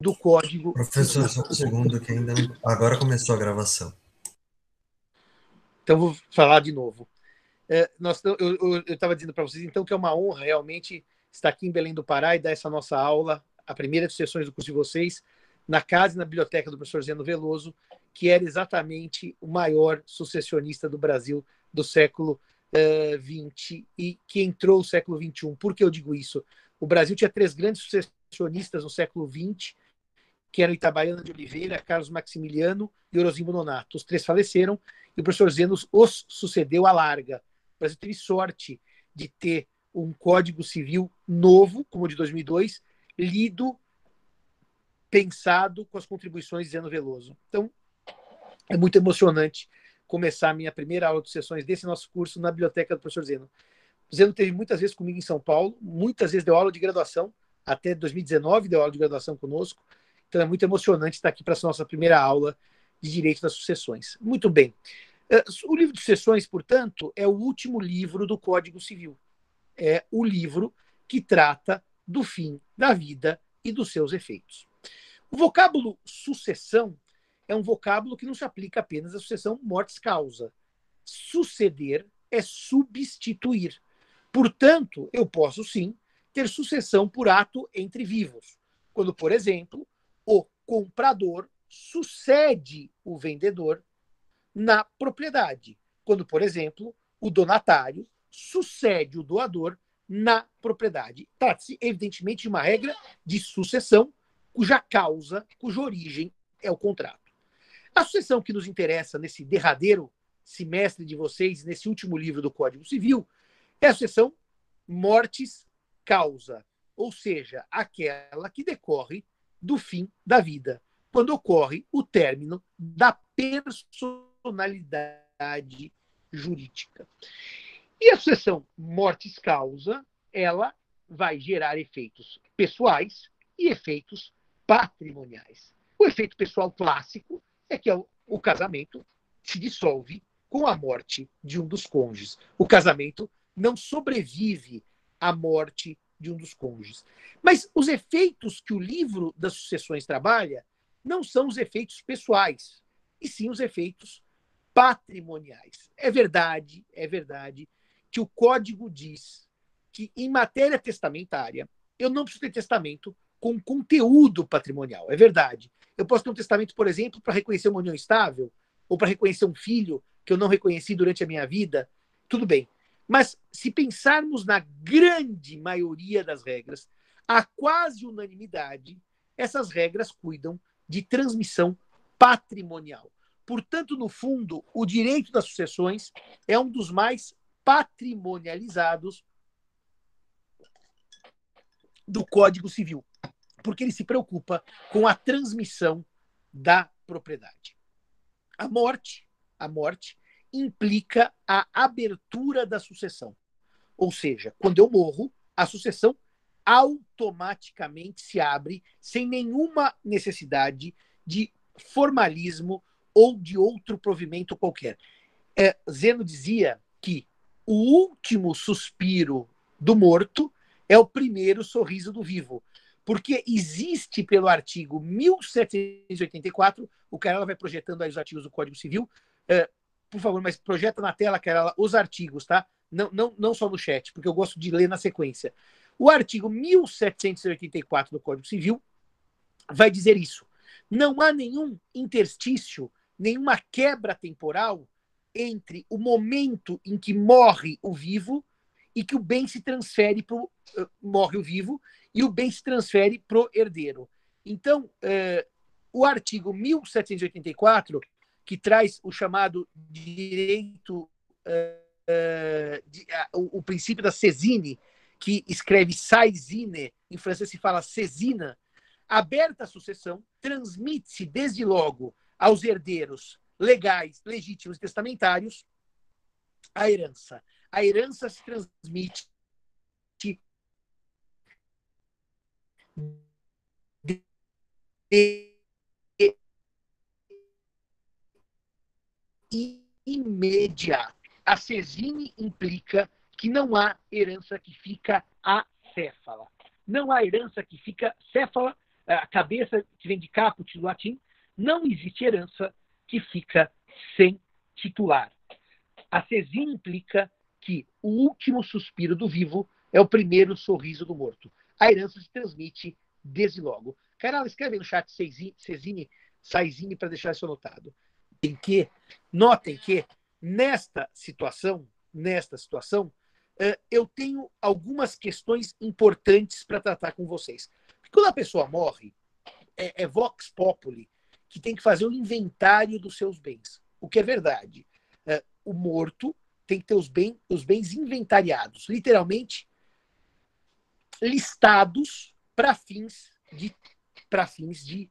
do código. Professor, só um segundo que ainda não... Agora começou a gravação. Então, vou falar de novo. É, nós, eu estava dizendo para vocês, então, que é uma honra realmente estar aqui em Belém do Pará e dar essa nossa aula, a primeira de sessões do curso de vocês, na casa e na biblioteca do professor Zeno Veloso, que era exatamente o maior sucessionista do Brasil do século XX uh, e que entrou no século XXI. Por que eu digo isso? O Brasil tinha três grandes sucessionistas no século XX, que eram Itabaiana de Oliveira, Carlos Maximiliano e Orozimbo Nonato. Os três faleceram e o professor Zeno os sucedeu à larga. O Brasil teve sorte de ter um Código Civil novo, como o de 2002, lido, pensado com as contribuições de Zeno Veloso. Então, é muito emocionante começar a minha primeira aula de sessões desse nosso curso na biblioteca do professor Zeno. Zeno teve muitas vezes comigo em São Paulo, muitas vezes deu aula de graduação, até 2019 deu aula de graduação conosco, então é muito emocionante estar aqui para essa nossa primeira aula de Direito das Sucessões. Muito bem. É, o livro de sucessões, portanto, é o último livro do Código Civil. É o livro que trata do fim da vida e dos seus efeitos. O vocábulo sucessão é um vocábulo que não se aplica apenas à sucessão mortes-causa. Suceder é substituir. Portanto, eu posso sim ter sucessão por ato entre vivos, quando, por exemplo, o comprador sucede o vendedor na propriedade, quando, por exemplo, o donatário sucede o doador na propriedade. Trata-se, evidentemente, de uma regra de sucessão cuja causa, cuja origem é o contrato. A sucessão que nos interessa nesse derradeiro semestre de vocês, nesse último livro do Código Civil, é a sucessão mortes causa, ou seja, aquela que decorre do fim da vida, quando ocorre o término da personalidade jurídica. E a sucessão mortis-causa, ela vai gerar efeitos pessoais e efeitos patrimoniais. O efeito pessoal clássico é que o casamento se dissolve com a morte de um dos cônjuges. O casamento não sobrevive à morte de um dos cônjuges. Mas os efeitos que o livro das sucessões trabalha não são os efeitos pessoais, e sim os efeitos patrimoniais. É verdade, é verdade que o código diz que em matéria testamentária eu não preciso ter testamento com conteúdo patrimonial. É verdade. Eu posso ter um testamento, por exemplo, para reconhecer uma união estável ou para reconhecer um filho que eu não reconheci durante a minha vida. Tudo bem. Mas se pensarmos na grande maioria das regras, a quase unanimidade, essas regras cuidam de transmissão patrimonial. Portanto, no fundo, o direito das sucessões é um dos mais patrimonializados do Código Civil, porque ele se preocupa com a transmissão da propriedade. A morte, a morte implica a abertura da sucessão. Ou seja, quando eu morro, a sucessão automaticamente se abre sem nenhuma necessidade de formalismo ou de outro provimento qualquer. É, Zeno dizia que o último suspiro do morto é o primeiro sorriso do vivo. Porque existe pelo artigo 1784, o cara vai projetando aí os artigos do Código Civil, é, por favor, mas projeta na tela, Carla, os artigos, tá? Não, não, não só no chat, porque eu gosto de ler na sequência. O artigo 1784 do Código Civil vai dizer isso. Não há nenhum interstício, nenhuma quebra temporal entre o momento em que morre o vivo e que o bem se transfere para uh, morre o vivo e o bem se transfere para o herdeiro. Então, uh, o artigo 1784 que traz o chamado direito, uh, de, uh, o, o, princípio da Cesine, que escreve Saizine, em francês se fala Cesina, aberta a sucessão, transmite-se desde logo aos herdeiros legais, legítimos e testamentários a herança. A herança se transmite de imediato. A cesine implica que não há herança que fica acéfala. Não há herança que fica céfala, a cabeça que vem de caput do latim, não existe herança que fica sem titular. A cesinha implica que o último suspiro do vivo é o primeiro sorriso do morto. A herança se transmite desde logo. Carol, escreve no chat Cezine, Saizine para deixar isso anotado. Em que, notem que nesta situação, nesta situação, eh, eu tenho algumas questões importantes para tratar com vocês. Porque quando a pessoa morre, é, é vox populi que tem que fazer o inventário dos seus bens. O que é verdade. Eh, o morto tem que ter os, bem, os bens inventariados, literalmente listados para fins de para fins de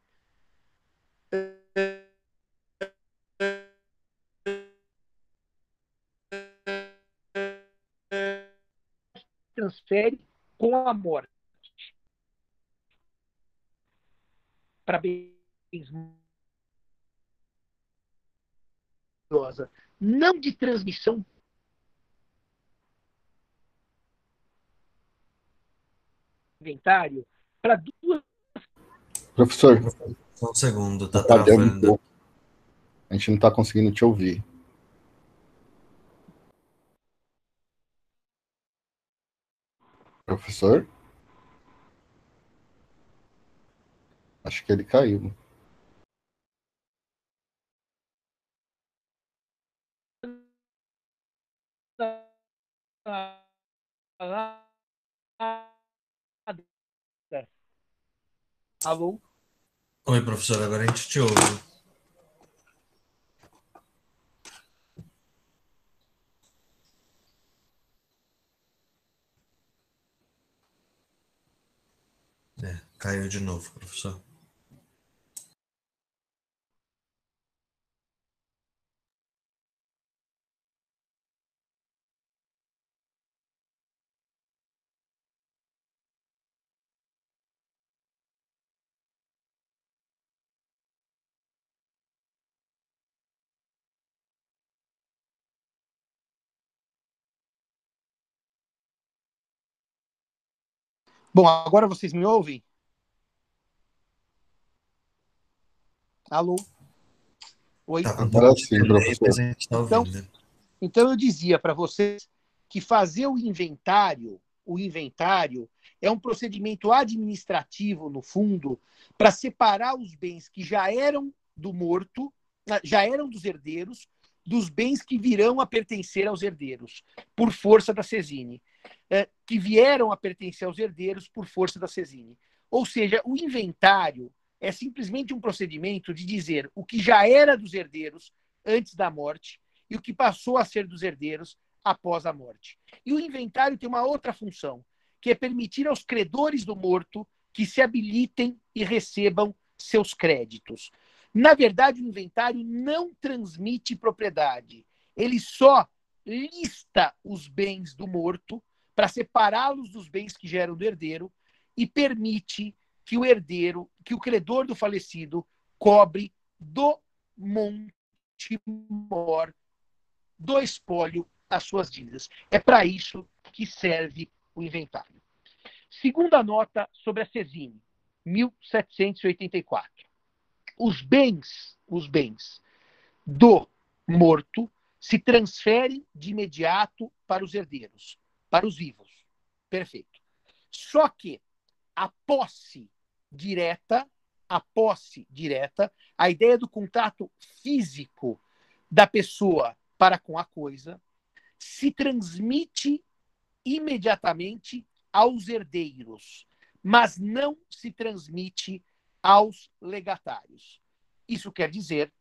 transfere com a morte para bens não de transmissão inventário para duas. Professor. Só um segundo, tá, tá travando. A gente não está conseguindo te ouvir. Professor? Acho que ele caiu. Alô? Oi, professor, agora a gente te ouve. É, caiu de novo, professor. Bom, agora vocês me ouvem? Alô? Oi? Tá, Agora sim, professor. Tá então, então eu dizia para vocês que fazer o inventário, o inventário é um procedimento administrativo no fundo para separar os bens que já eram do morto, ah, já eram dos herdeiros, dos bens que virão a pertencer aos herdeiros por força da Cesine é, que vieram a pertencer aos herdeiros por força da Cesine. Ou seja, o inventário é simplesmente um procedimento de dizer o que já era dos herdeiros antes da morte e o que passou a ser dos herdeiros após a morte. E o inventário tem uma outra função, que é permitir aos credores do morto que se habilitem e recebam seus créditos. Na verdade, o inventário não transmite propriedade, ele só lista os bens do morto para separá-los dos bens que geram do herdeiro e permite que o herdeiro, que o credor do falecido cobre do monte mor do espólio as suas dívidas. É para isso que serve o inventário. Segunda nota sobre a Cesine, 1784. Os bens, os bens do morto se transferem de imediato para os herdeiros para os vivos. Perfeito. Só que a posse direta, a posse direta, a ideia do contato físico da pessoa para com a coisa, se transmite imediatamente aos herdeiros, mas não se transmite aos legatários. Isso quer dizer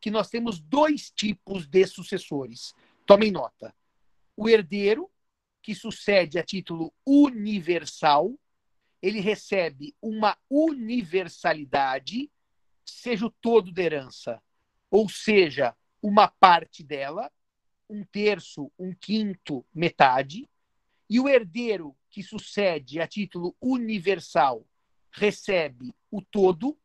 que nós temos dois tipos de sucessores. Tomem nota. O herdeiro, que sucede a título universal, ele recebe uma universalidade, seja o todo da herança, ou seja, uma parte dela, um terço, um quinto, metade, e o herdeiro que sucede a título universal recebe o todo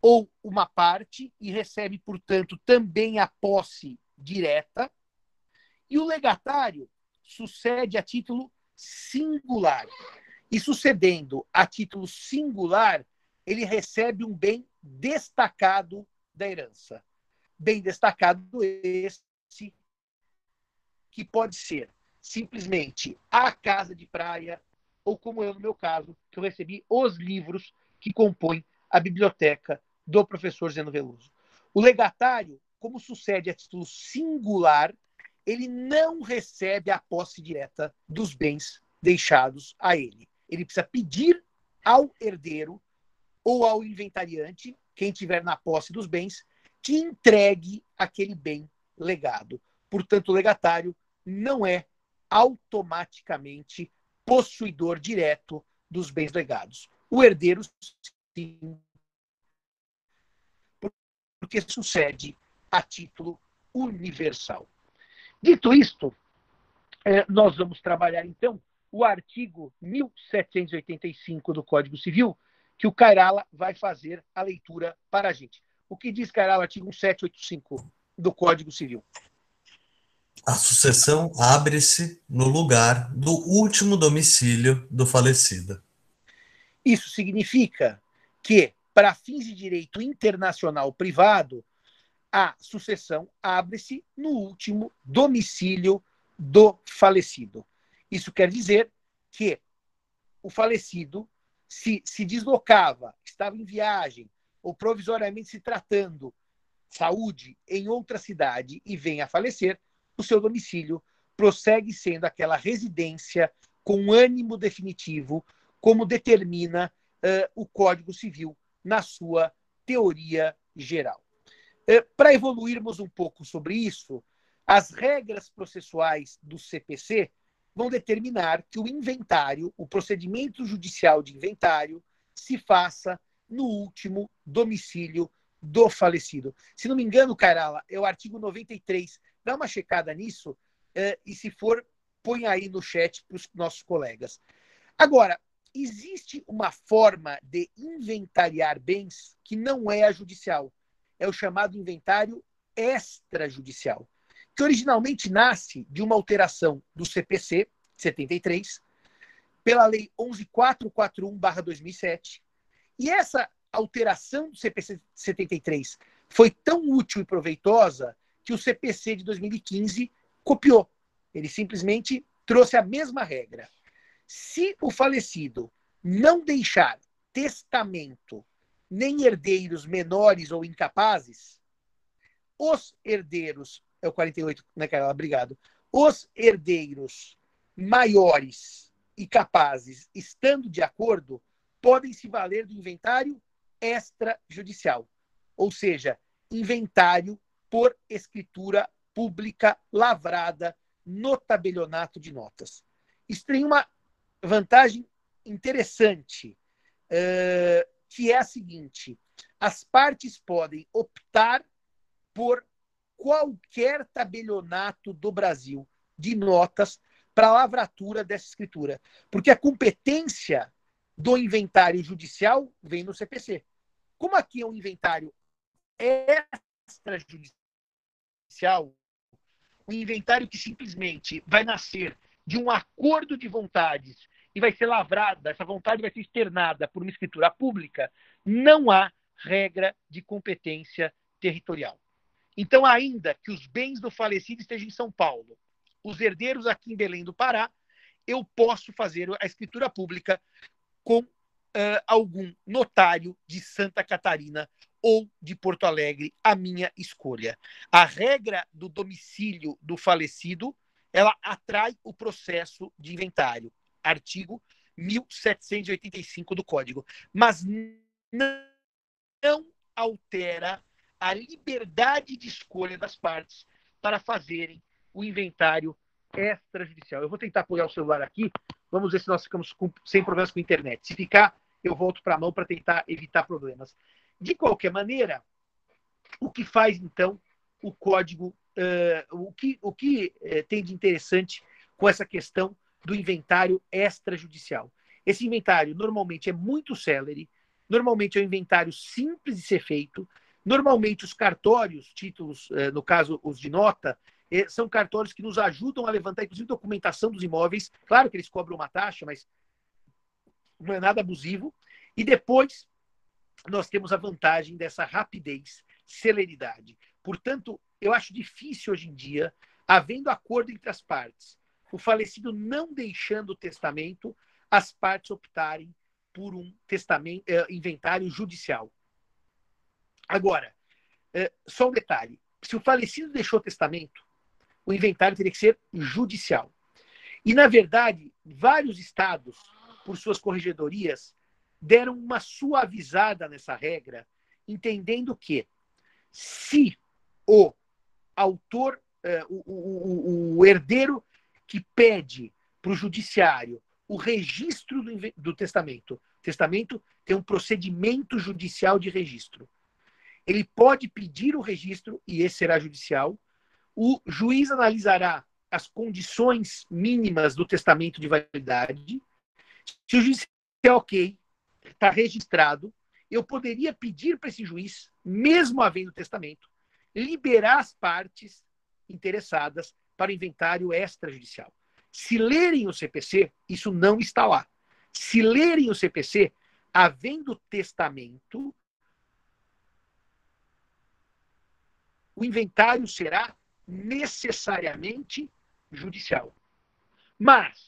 ou uma parte e recebe, portanto, também a posse direta. E o legatário sucede a título singular. E sucedendo a título singular, ele recebe um bem destacado da herança. Bem destacado esse que pode ser simplesmente a casa de praia, ou como eu, no meu caso, que eu recebi os livros que compõem a biblioteca do professor Zeno Veloso. O legatário, como sucede a título singular, ele não recebe a posse direta dos bens deixados a ele. Ele precisa pedir ao herdeiro ou ao inventariante, quem tiver na posse dos bens, que entregue aquele bem legado. Portanto, o legatário não é automaticamente possuidor direto dos bens legados. O herdeiro, sim, porque sucede a título universal. Dito isto, é, nós vamos trabalhar então o artigo 1785 do Código Civil, que o Cairala vai fazer a leitura para a gente. O que diz Cairala, artigo 1785 do Código Civil? A sucessão abre-se no lugar do último domicílio do falecido. Isso significa que, para fins de direito internacional privado, a sucessão abre-se no último domicílio do falecido. Isso quer dizer que o falecido se, se deslocava, estava em viagem, ou provisoriamente se tratando saúde em outra cidade e vem a falecer, o seu domicílio prossegue sendo aquela residência com ânimo definitivo, como determina uh, o Código Civil na sua teoria geral. É, Para evoluirmos um pouco sobre isso, as regras processuais do CPC vão determinar que o inventário, o procedimento judicial de inventário, se faça no último domicílio do falecido. Se não me engano, Carala, é o artigo 93. Dá uma checada nisso é, e, se for, põe aí no chat para os nossos colegas. Agora, existe uma forma de inventariar bens que não é a judicial é o chamado inventário extrajudicial, que originalmente nasce de uma alteração do CPC 73 pela lei 11441/2007. E essa alteração do CPC 73 foi tão útil e proveitosa que o CPC de 2015 copiou. Ele simplesmente trouxe a mesma regra. Se o falecido não deixar testamento nem herdeiros menores ou incapazes, os herdeiros, é o 48, né, Carla? Obrigado. Os herdeiros maiores e capazes, estando de acordo, podem se valer do inventário extrajudicial, ou seja, inventário por escritura pública lavrada no tabelionato de notas. Isso tem uma vantagem interessante. Uh, que é a seguinte: as partes podem optar por qualquer tabelionato do Brasil de notas para a lavratura dessa escritura, porque a competência do inventário judicial vem no CPC. Como aqui é um inventário extrajudicial, um inventário que simplesmente vai nascer de um acordo de vontades e vai ser lavrada, essa vontade vai ser externada por uma escritura pública, não há regra de competência territorial. Então, ainda que os bens do falecido estejam em São Paulo, os herdeiros aqui em Belém do Pará, eu posso fazer a escritura pública com uh, algum notário de Santa Catarina ou de Porto Alegre, a minha escolha. A regra do domicílio do falecido, ela atrai o processo de inventário artigo 1785 do Código, mas não altera a liberdade de escolha das partes para fazerem o inventário extrajudicial. Eu vou tentar apoiar o celular aqui, vamos ver se nós ficamos com, sem problemas com a internet. Se ficar, eu volto para a mão para tentar evitar problemas. De qualquer maneira, o que faz então o código, uh, o que, o que uh, tem de interessante com essa questão do inventário extrajudicial. Esse inventário normalmente é muito célere, normalmente é um inventário simples de ser feito, normalmente os cartórios, títulos, eh, no caso os de nota, eh, são cartórios que nos ajudam a levantar, inclusive, documentação dos imóveis. Claro que eles cobram uma taxa, mas não é nada abusivo. E depois, nós temos a vantagem dessa rapidez, celeridade. Portanto, eu acho difícil hoje em dia, havendo acordo entre as partes, o falecido não deixando o testamento, as partes optarem por um testamento, eh, inventário judicial. Agora, eh, só um detalhe: se o falecido deixou testamento, o inventário teria que ser judicial. E, na verdade, vários estados, por suas corregedorias, deram uma suavizada nessa regra, entendendo que se o autor, eh, o, o, o, herdeiro que pede para o judiciário o registro do, do testamento, o testamento tem um procedimento judicial de registro. Ele pode pedir o registro, e esse será judicial. O juiz analisará as condições mínimas do testamento de validade. Se o juiz é ok, está registrado, eu poderia pedir para esse juiz, mesmo havendo testamento, liberar as partes interessadas para o inventário extrajudicial. Se lerem o CPC, isso não está lá. Se lerem o CPC, havendo testamento, o inventário será necessariamente judicial. Mas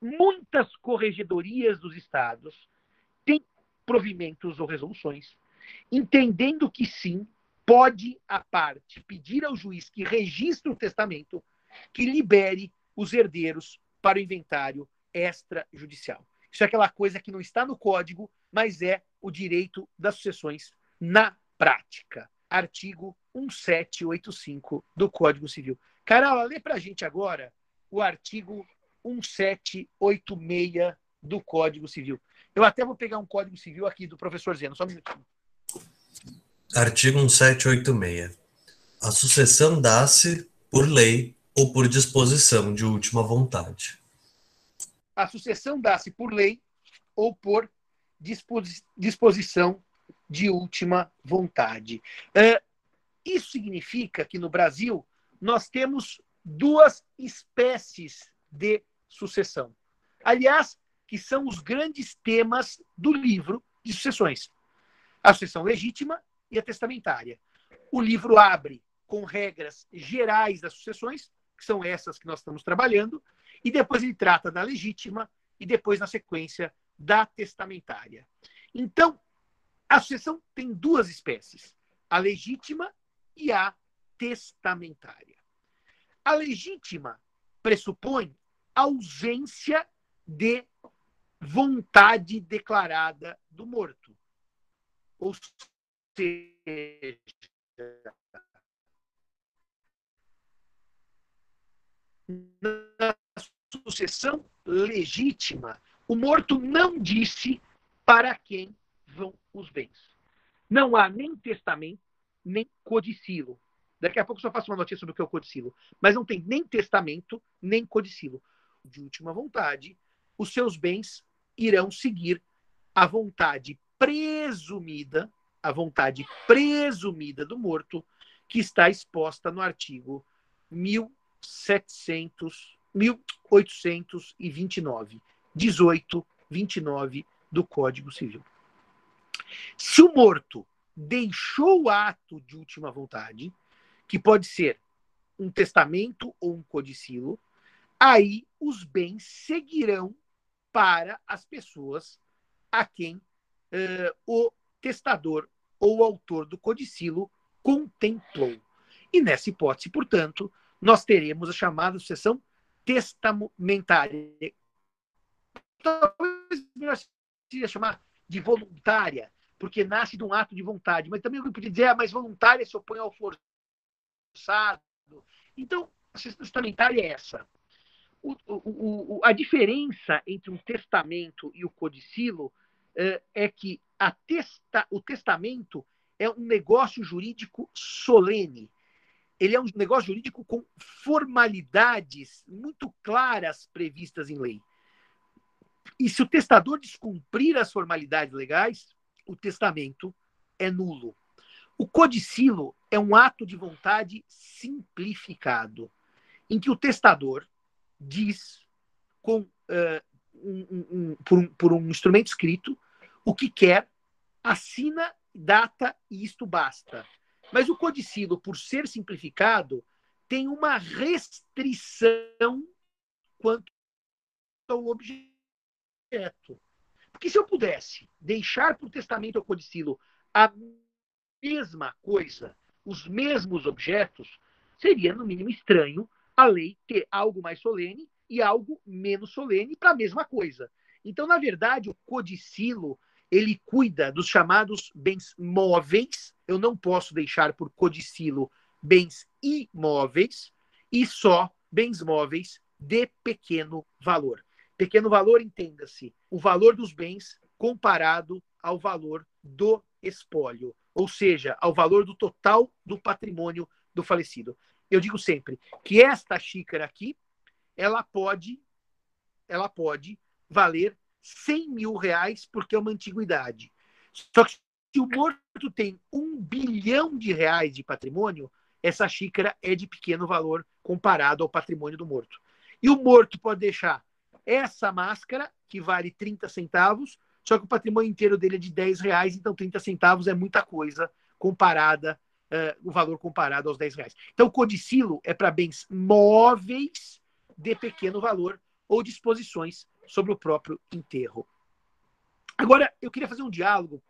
muitas corregedorias dos estados têm provimentos ou resoluções, entendendo que sim, pode a parte pedir ao juiz que registre o testamento que libere os herdeiros para o inventário extrajudicial. Isso é aquela coisa que não está no código, mas é o direito das sucessões na prática. Artigo 1785 do Código Civil. Carola, lê para a gente agora o artigo 1786 do Código Civil. Eu até vou pegar um Código Civil aqui do professor Zeno, só um minutinho. Artigo 1786. A sucessão dá-se por lei ou por disposição de última vontade. A sucessão dá-se por lei ou por disposição de última vontade. Uh, isso significa que no Brasil nós temos duas espécies de sucessão. Aliás, que são os grandes temas do livro de sucessões: a sucessão legítima e a testamentária. O livro abre com regras gerais das sucessões, que são essas que nós estamos trabalhando, e depois ele trata da legítima e depois, na sequência, da testamentária. Então, a sucessão tem duas espécies: a legítima e a testamentária. A legítima pressupõe ausência de vontade declarada do morto. Ou seja, na sucessão legítima, o morto não disse para quem os bens. Não há nem testamento, nem codicilo. Daqui a pouco eu só faço uma notícia sobre o que é o codicilo. Mas não tem nem testamento, nem codicilo. De última vontade, os seus bens irão seguir a vontade presumida, a vontade presumida do morto, que está exposta no artigo 1700, 1829, 1829 do Código Civil. Se o morto deixou o ato de última vontade, que pode ser um testamento ou um codicilo, aí os bens seguirão para as pessoas a quem uh, o testador ou o autor do codicilo contemplou. E nessa hipótese, portanto, nós teremos a chamada sucessão testamentária. Talvez melhor seria chamar de voluntária, porque nasce de um ato de vontade. Mas também eu podia dizer, ah, mas voluntária se opõe ao forçado. Então, a testamentária é essa o, o, o, a diferença entre um testamento e o codicilo é, é que testa, o testamento é um negócio jurídico solene. Ele é um negócio jurídico com formalidades muito claras previstas em lei. E se o testador descumprir as formalidades legais, o testamento é nulo. O codicilo é um ato de vontade simplificado, em que o testador diz com, uh, um, um, por, um, por um instrumento escrito o que quer assina, data e isto basta. Mas o codicilo, por ser simplificado, tem uma restrição quanto ao objeto. Porque se eu pudesse deixar para o testamento ou codicilo a mesma coisa, os mesmos objetos, seria, no mínimo, estranho a lei ter algo mais solene e algo menos solene para a mesma coisa. Então, na verdade, o codicilo ele cuida dos chamados bens móveis. Eu não posso deixar por codicilo bens imóveis e só bens móveis de pequeno valor. Pequeno valor, entenda-se, o valor dos bens comparado ao valor do espólio, ou seja, ao valor do total do patrimônio do falecido. Eu digo sempre que esta xícara aqui, ela pode, ela pode valer 100 mil reais porque é uma antiguidade. Só que se o morto tem um bilhão de reais de patrimônio, essa xícara é de pequeno valor comparado ao patrimônio do morto. E o morto pode deixar essa máscara, que vale 30 centavos, só que o patrimônio inteiro dele é de 10 reais, então 30 centavos é muita coisa comparada, uh, o valor comparado aos 10 reais. Então, codicilo é para bens móveis de pequeno valor ou disposições sobre o próprio enterro. Agora, eu queria fazer um diálogo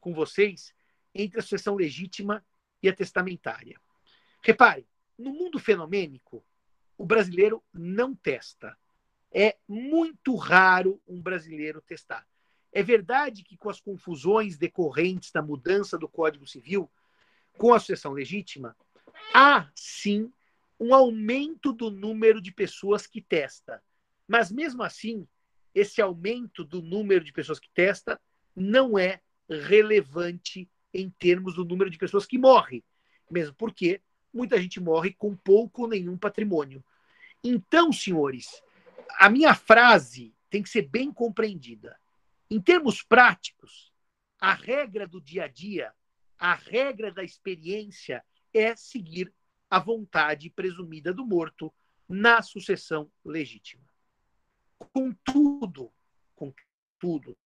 com vocês entre a sucessão legítima e a testamentária. Repare, no mundo fenomênico, o brasileiro não testa. É muito raro um brasileiro testar. É verdade que com as confusões decorrentes da mudança do Código Civil, com a sucessão legítima, há sim um aumento do número de pessoas que testa. Mas mesmo assim, esse aumento do número de pessoas que testa não é relevante em termos do número de pessoas que morrem, mesmo porque muita gente morre com pouco ou nenhum patrimônio. Então, senhores, a minha frase tem que ser bem compreendida. Em termos práticos, a regra do dia a dia, a regra da experiência é seguir a vontade presumida do morto na sucessão legítima. Contudo, contudo,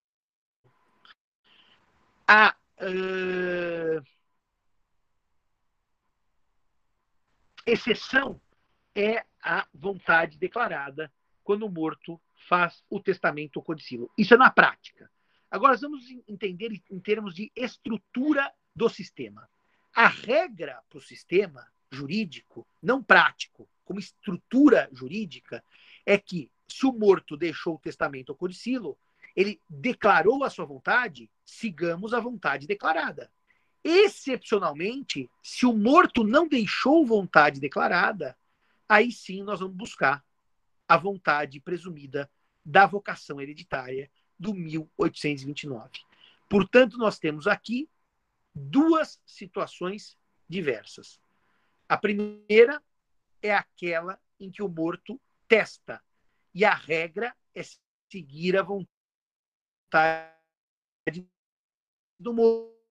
a uh, exceção é a vontade declarada quando o morto faz o testamento codicilo. Isso é na prática. Agora vamos entender em termos de estrutura do sistema. A regra para o sistema jurídico, não prático, como estrutura jurídica, é que se o morto deixou o testamento ou codicilo, ele declarou a sua vontade, sigamos a vontade declarada. Excepcionalmente, se o morto não deixou vontade declarada, aí sim nós vamos buscar a vontade presumida da vocação hereditária do 1829. Portanto, nós temos aqui duas situações diversas. A primeira é aquela em que o morto testa, e a regra é seguir a vontade do morto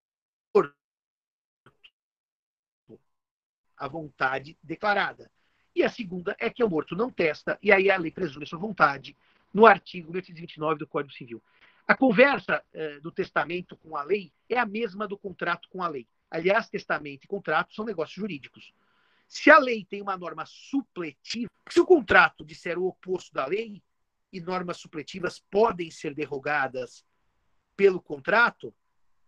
a vontade declarada. E a segunda é que o morto não testa, e aí a lei presume sua vontade no artigo 1829 do Código Civil. A conversa eh, do testamento com a lei é a mesma do contrato com a lei. Aliás, testamento e contrato são negócios jurídicos. Se a lei tem uma norma supletiva, se o contrato disser o oposto da lei, e normas supletivas podem ser derrogadas pelo contrato,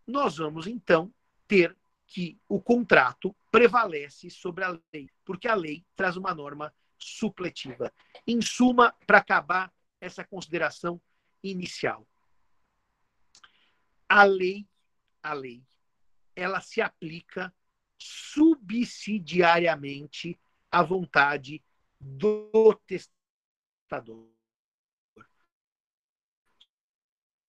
nós vamos então ter que o contrato prevalece sobre a lei, porque a lei traz uma norma supletiva. Em suma, para acabar essa consideração inicial, a lei, a lei, ela se aplica subsidiariamente à vontade do testador.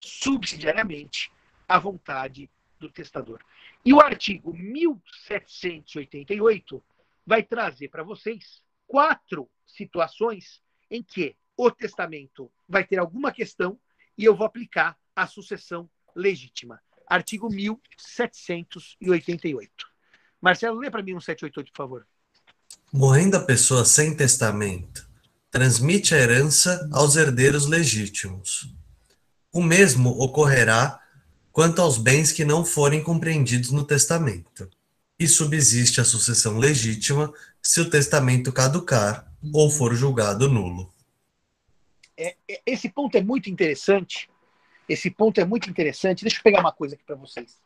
Subsidiariamente à vontade do testador. E o artigo 1788 vai trazer para vocês quatro situações em que o testamento vai ter alguma questão e eu vou aplicar a sucessão legítima. Artigo 1788. Marcelo, lê para mim um 788, por favor. Morrendo a pessoa sem testamento, transmite a herança aos herdeiros legítimos. O mesmo ocorrerá quanto aos bens que não forem compreendidos no testamento. E subsiste a sucessão legítima se o testamento caducar ou for julgado nulo. É, é, esse ponto é muito interessante. Esse ponto é muito interessante. Deixa eu pegar uma coisa aqui para vocês.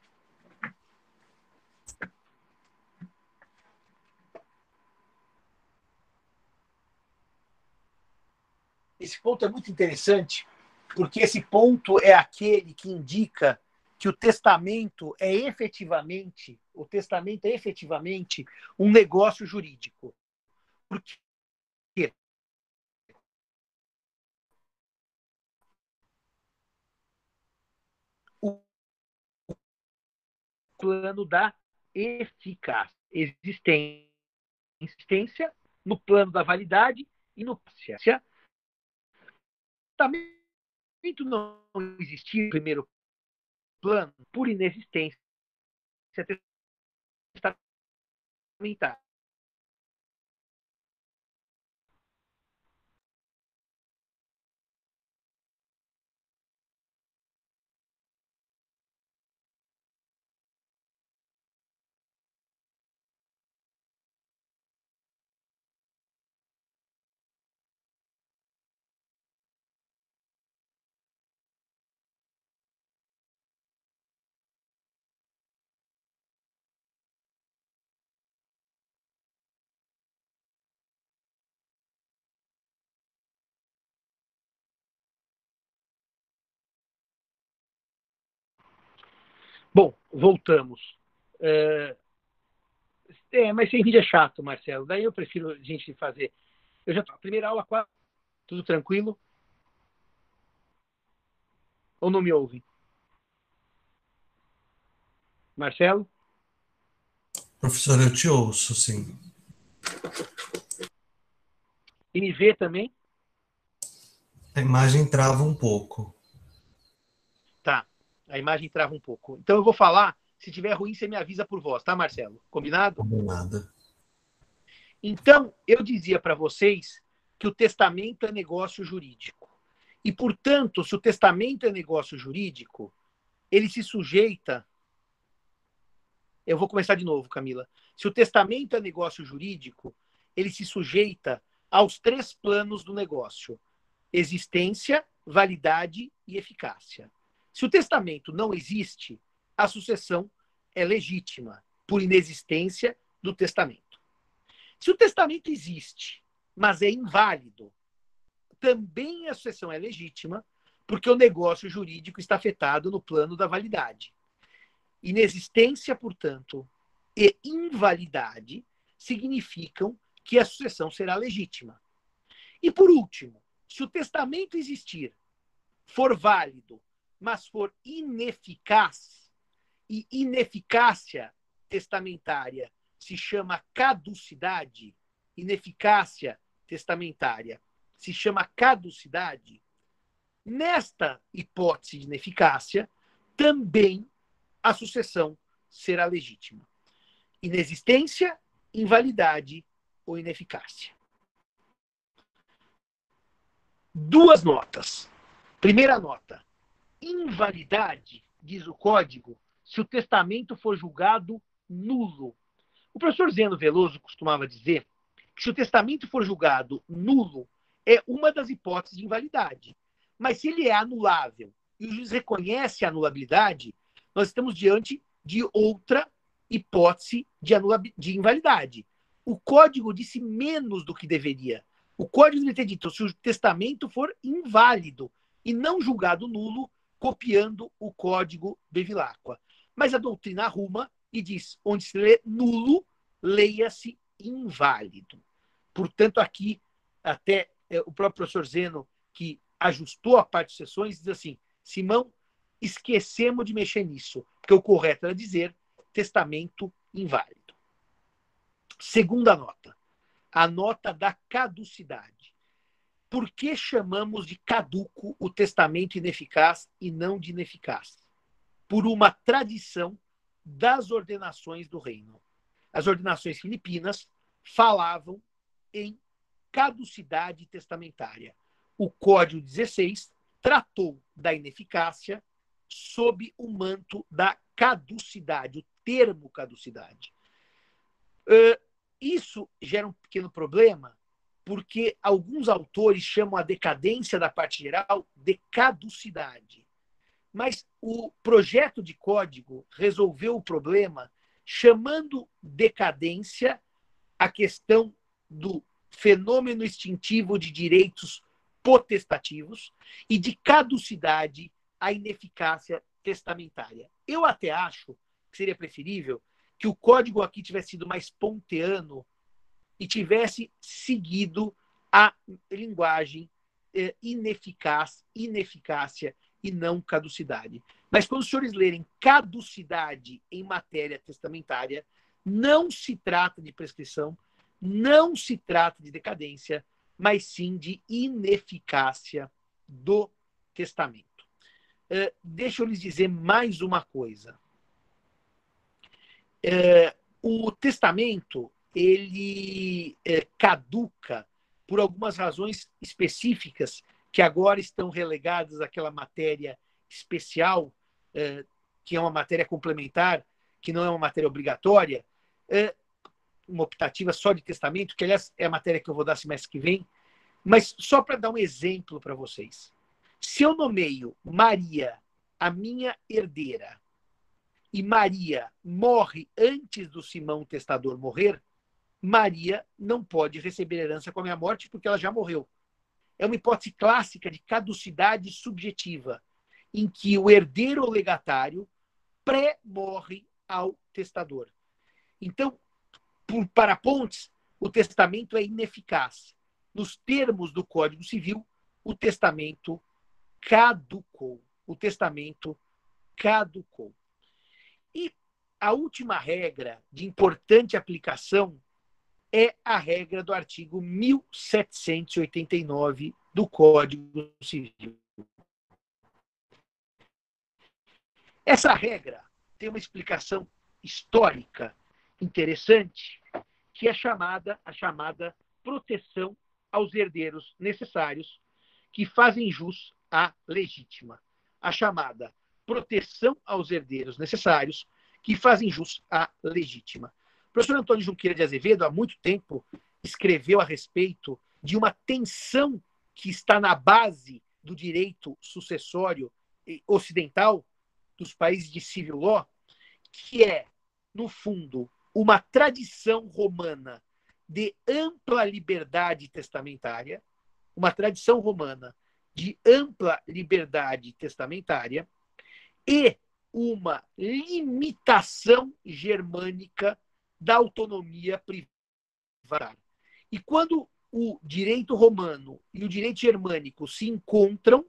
Esse ponto é muito interessante, porque esse ponto é aquele que indica que o testamento é efetivamente, o testamento é efetivamente um negócio jurídico. Porque o plano da eficácia, existência, no plano da validade e no testamento não existia no primeiro plano por inexistência. Bom, voltamos. É, é, mas sem vídeo é chato, Marcelo. Daí eu prefiro a gente fazer. Eu já primeira aula quase tudo tranquilo? Ou não me ouve? Marcelo? Professor, eu te ouço, sim. E me vê também? A imagem trava um pouco. A imagem trava um pouco. Então eu vou falar. Se tiver ruim, você me avisa por voz, tá, Marcelo? Combinado? Combinado. Então, eu dizia para vocês que o testamento é negócio jurídico. E, portanto, se o testamento é negócio jurídico, ele se sujeita. Eu vou começar de novo, Camila. Se o testamento é negócio jurídico, ele se sujeita aos três planos do negócio: existência, validade e eficácia. Se o testamento não existe, a sucessão é legítima por inexistência do testamento. Se o testamento existe, mas é inválido, também a sucessão é legítima, porque o negócio jurídico está afetado no plano da validade. Inexistência, portanto, e invalidade significam que a sucessão será legítima. E por último, se o testamento existir, for válido mas for ineficaz, e ineficácia testamentária se chama caducidade, ineficácia testamentária se chama caducidade, nesta hipótese de ineficácia, também a sucessão será legítima. Inexistência, invalidade ou ineficácia. Duas notas. Primeira nota: invalidade, diz o código, se o testamento for julgado nulo. O professor Zeno Veloso costumava dizer que se o testamento for julgado nulo, é uma das hipóteses de invalidade. Mas se ele é anulável e o juiz reconhece a anulabilidade, nós estamos diante de outra hipótese de, de invalidade. O código disse menos do que deveria. O código deveria ter dito se o testamento for inválido e não julgado nulo, copiando o código Bevilacqua. Mas a doutrina arruma e diz: onde se lê nulo, leia-se inválido. Portanto, aqui, até é, o próprio professor Zeno, que ajustou a parte de sessões, diz assim: Simão, esquecemos de mexer nisso, porque o correto era dizer testamento inválido. Segunda nota, a nota da caducidade. Por que chamamos de caduco o testamento ineficaz e não de ineficaz? Por uma tradição das ordenações do reino. As ordenações filipinas falavam em caducidade testamentária. O Código 16 tratou da ineficácia sob o manto da caducidade, o termo caducidade. Isso gera um pequeno problema, porque alguns autores chamam a decadência da parte geral de caducidade. Mas o projeto de código resolveu o problema chamando decadência a questão do fenômeno extintivo de direitos potestativos e de caducidade a ineficácia testamentária. Eu até acho que seria preferível que o código aqui tivesse sido mais ponteano e tivesse seguido a linguagem eh, ineficaz, ineficácia e não caducidade. Mas quando os senhores lerem caducidade em matéria testamentária, não se trata de prescrição, não se trata de decadência, mas sim de ineficácia do testamento. Uh, deixa eu lhes dizer mais uma coisa. Uh, o testamento ele uh, caduca por algumas razões específicas que agora estão relegadas àquela matéria especial, é, que é uma matéria complementar, que não é uma matéria obrigatória, é, uma optativa só de testamento, que aliás é a matéria que eu vou dar semestre que vem, mas só para dar um exemplo para vocês. Se eu nomeio Maria a minha herdeira e Maria morre antes do Simão testador morrer, Maria não pode receber herança com a minha morte porque ela já morreu é uma hipótese clássica de caducidade subjetiva, em que o herdeiro ou legatário pré-morre ao testador. Então, por, para Pontes, o testamento é ineficaz. Nos termos do Código Civil, o testamento caducou. O testamento caducou. E a última regra de importante aplicação é a regra do artigo 1789 do Código Civil. Essa regra tem uma explicação histórica interessante, que é chamada a chamada proteção aos herdeiros necessários que fazem jus à legítima. A chamada proteção aos herdeiros necessários que fazem jus à legítima professor Antônio Junqueira de Azevedo, há muito tempo, escreveu a respeito de uma tensão que está na base do direito sucessório ocidental dos países de civil law, que é, no fundo, uma tradição romana de ampla liberdade testamentária, uma tradição romana de ampla liberdade testamentária e uma limitação germânica da autonomia privada. E quando o direito romano e o direito germânico se encontram,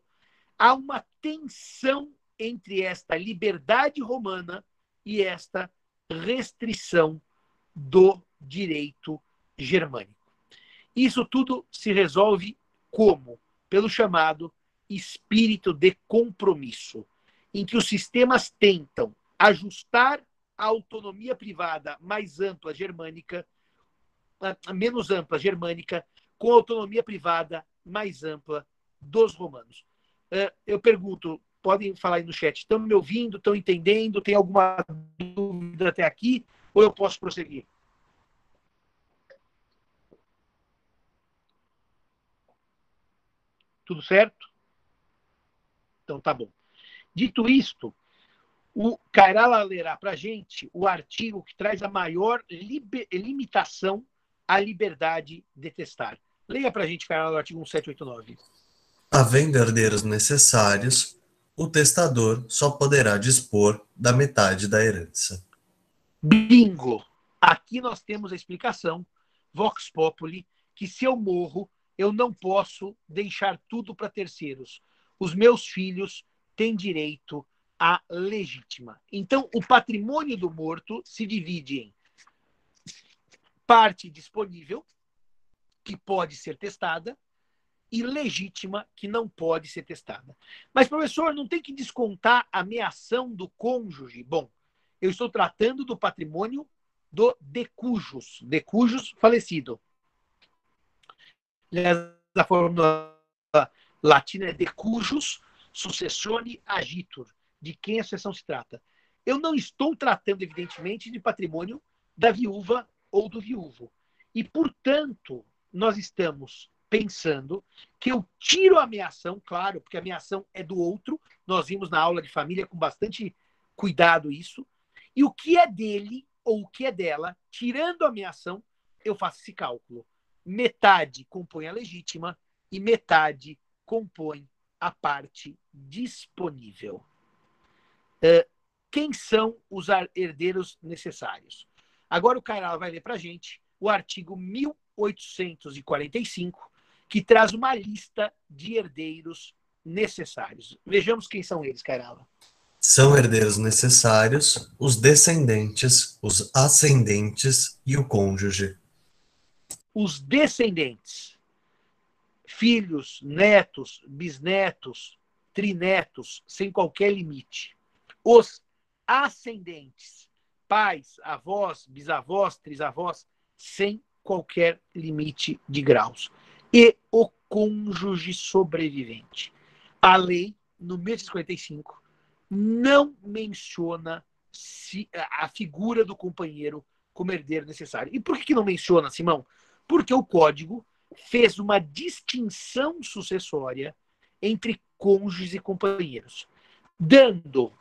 há uma tensão entre esta liberdade romana e esta restrição do direito germânico. Isso tudo se resolve como? Pelo chamado espírito de compromisso, em que os sistemas tentam ajustar a autonomia privada mais ampla germânica, menos ampla germânica, com a autonomia privada mais ampla dos romanos. É, eu pergunto, podem falar aí no chat, estão me ouvindo, estão entendendo? Tem alguma dúvida até aqui? Ou eu posso prosseguir? Tudo certo? Então tá bom. Dito isto, o Cairala lerá para a gente o artigo que traz a maior limitação à liberdade de testar. Leia para a gente, Cairala, o artigo 1789. Havendo herdeiros necessários, o testador só poderá dispor da metade da herança. Bingo! Aqui nós temos a explicação, Vox Populi, que se eu morro, eu não posso deixar tudo para terceiros. Os meus filhos têm direito a legítima. Então, o patrimônio do morto se divide em parte disponível, que pode ser testada, e legítima, que não pode ser testada. Mas, professor, não tem que descontar a meação do cônjuge? Bom, eu estou tratando do patrimônio do decujus, decujus falecido. A fórmula latina é decujus successione agitur de quem a sucessão se trata. Eu não estou tratando, evidentemente, de patrimônio da viúva ou do viúvo. E, portanto, nós estamos pensando que eu tiro a ameação, claro, porque a ameação é do outro. Nós vimos na aula de família com bastante cuidado isso. E o que é dele ou o que é dela, tirando a ameação, eu faço esse cálculo. Metade compõe a legítima e metade compõe a parte disponível. Uh, quem são os herdeiros necessários? Agora o Cairala vai ler para a gente o artigo 1845, que traz uma lista de herdeiros necessários. Vejamos quem são eles, Cairala. São herdeiros necessários os descendentes, os ascendentes e o cônjuge. Os descendentes, filhos, netos, bisnetos, trinetos, sem qualquer limite. Os ascendentes, pais, avós, bisavós, trisavós, sem qualquer limite de graus. E o cônjuge sobrevivente. A lei, no 1055, não menciona a figura do companheiro como herdeiro necessário. E por que, que não menciona, Simão? Porque o código fez uma distinção sucessória entre cônjuges e companheiros, dando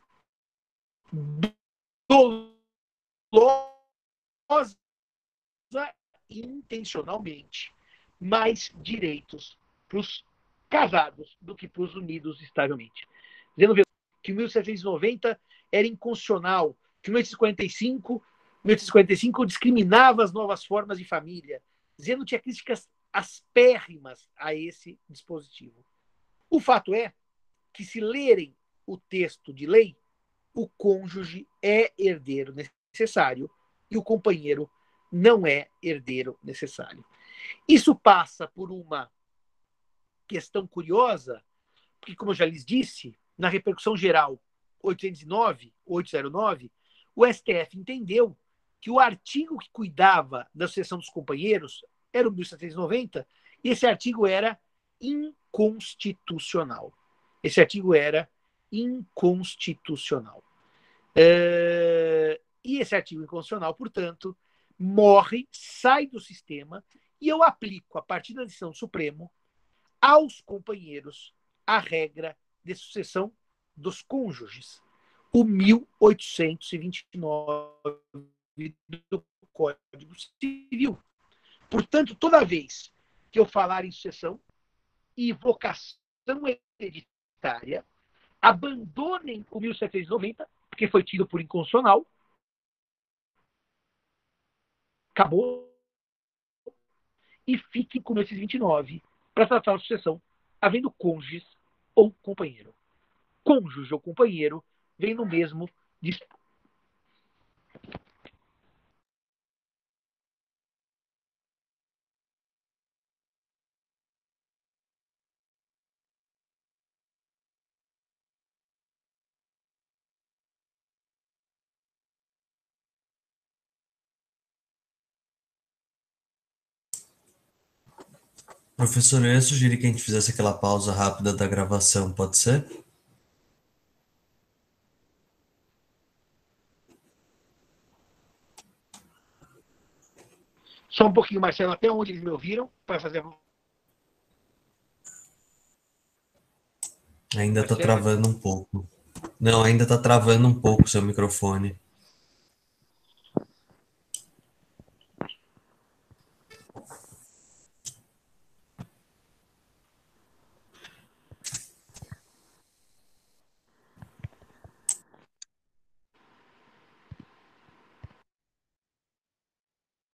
dolosa intencionalmente mais direitos para os casados do que para os unidos estavelmente. Dizendo que 1790 era inconstitucional, que 1845, 1845 discriminava as novas formas de família. Zeno tinha críticas aspérrimas a esse dispositivo. O fato é que, se lerem o texto de lei, o cônjuge é herdeiro necessário e o companheiro não é herdeiro necessário. Isso passa por uma questão curiosa, porque, como eu já lhes disse, na repercussão geral 809, 809, o STF entendeu que o artigo que cuidava da sucessão dos companheiros era o 1790, e esse artigo era inconstitucional. Esse artigo era inconstitucional. É... E esse artigo inconstitucional, portanto, morre, sai do sistema e eu aplico, a partir da decisão do Supremo, aos companheiros a regra de sucessão dos cônjuges, o 1829 do Código Civil. Portanto, toda vez que eu falar em sucessão e vocação hereditária, abandonem o 1790, porque foi tido por inconstitucional, acabou. E fique com esses 29 para tratar a sucessão, havendo cônjuges ou companheiro. Cônjuge ou companheiro vem no mesmo Professor, eu ia sugerir que a gente fizesse aquela pausa rápida da gravação, pode ser? Só um pouquinho, Marcelo, até onde eles me ouviram para fazer. Ainda está travando um pouco. Não, ainda está travando um pouco o seu microfone.